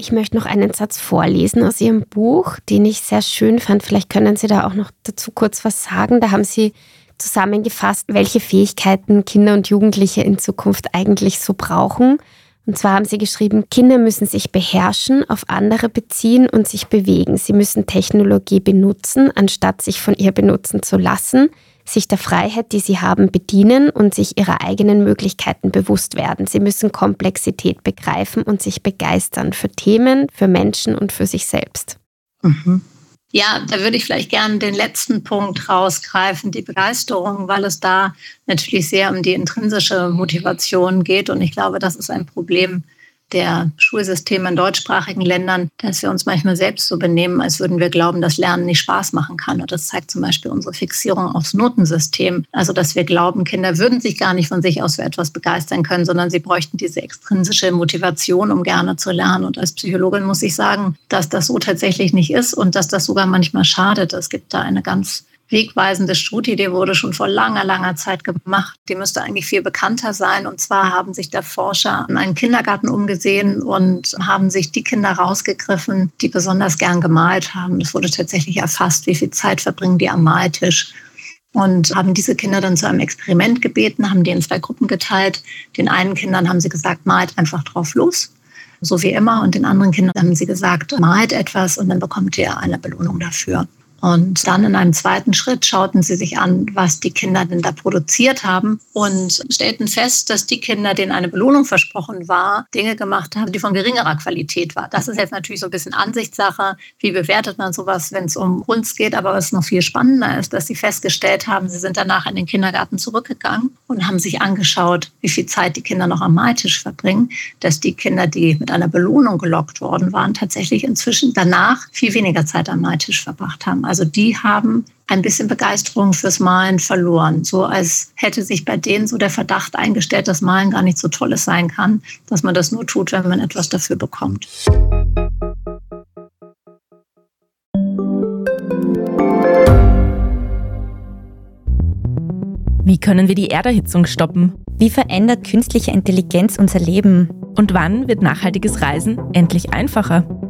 Ich möchte noch einen Satz vorlesen aus Ihrem Buch, den ich sehr schön fand. Vielleicht können Sie da auch noch dazu kurz was sagen. Da haben Sie zusammengefasst, welche Fähigkeiten Kinder und Jugendliche in Zukunft eigentlich so brauchen. Und zwar haben Sie geschrieben, Kinder müssen sich beherrschen, auf andere beziehen und sich bewegen. Sie müssen Technologie benutzen, anstatt sich von ihr benutzen zu lassen sich der Freiheit, die sie haben, bedienen und sich ihrer eigenen Möglichkeiten bewusst werden. Sie müssen Komplexität begreifen und sich begeistern für Themen, für Menschen und für sich selbst. Mhm. Ja, da würde ich vielleicht gerne den letzten Punkt rausgreifen, die Begeisterung, weil es da natürlich sehr um die intrinsische Motivation geht. Und ich glaube, das ist ein Problem, der Schulsysteme in deutschsprachigen Ländern, dass wir uns manchmal selbst so benehmen, als würden wir glauben, dass Lernen nicht Spaß machen kann. Und das zeigt zum Beispiel unsere Fixierung aufs Notensystem. Also, dass wir glauben, Kinder würden sich gar nicht von sich aus für etwas begeistern können, sondern sie bräuchten diese extrinsische Motivation, um gerne zu lernen. Und als Psychologin muss ich sagen, dass das so tatsächlich nicht ist und dass das sogar manchmal schadet. Es gibt da eine ganz wegweisende Studie, die wurde schon vor langer, langer Zeit gemacht. Die müsste eigentlich viel bekannter sein. Und zwar haben sich der Forscher in einen Kindergarten umgesehen und haben sich die Kinder rausgegriffen, die besonders gern gemalt haben. Es wurde tatsächlich erfasst, wie viel Zeit verbringen die am Maltisch. Und haben diese Kinder dann zu einem Experiment gebeten, haben die in zwei Gruppen geteilt. Den einen Kindern haben sie gesagt, malt einfach drauf los so wie immer. Und den anderen Kindern haben sie gesagt, malt etwas und dann bekommt ihr eine Belohnung dafür. Und dann in einem zweiten Schritt schauten sie sich an, was die Kinder denn da produziert haben und stellten fest, dass die Kinder, denen eine Belohnung versprochen war, Dinge gemacht haben, die von geringerer Qualität war. Das ist jetzt natürlich so ein bisschen Ansichtssache. Wie bewertet man sowas, wenn es um Kunst geht? Aber was noch viel spannender ist, dass sie festgestellt haben, sie sind danach in den Kindergarten zurückgegangen und haben sich angeschaut, wie viel Zeit die Kinder noch am Maltisch verbringen, dass die Kinder, die mit einer Belohnung gelockt worden waren, tatsächlich inzwischen danach viel weniger Zeit am Maltisch verbracht haben. Also die haben ein bisschen Begeisterung fürs Malen verloren. So als hätte sich bei denen so der Verdacht eingestellt, dass Malen gar nicht so tolles sein kann, dass man das nur tut, wenn man etwas dafür bekommt. Wie können wir die Erderhitzung stoppen? Wie verändert künstliche Intelligenz unser Leben? Und wann wird nachhaltiges Reisen endlich einfacher?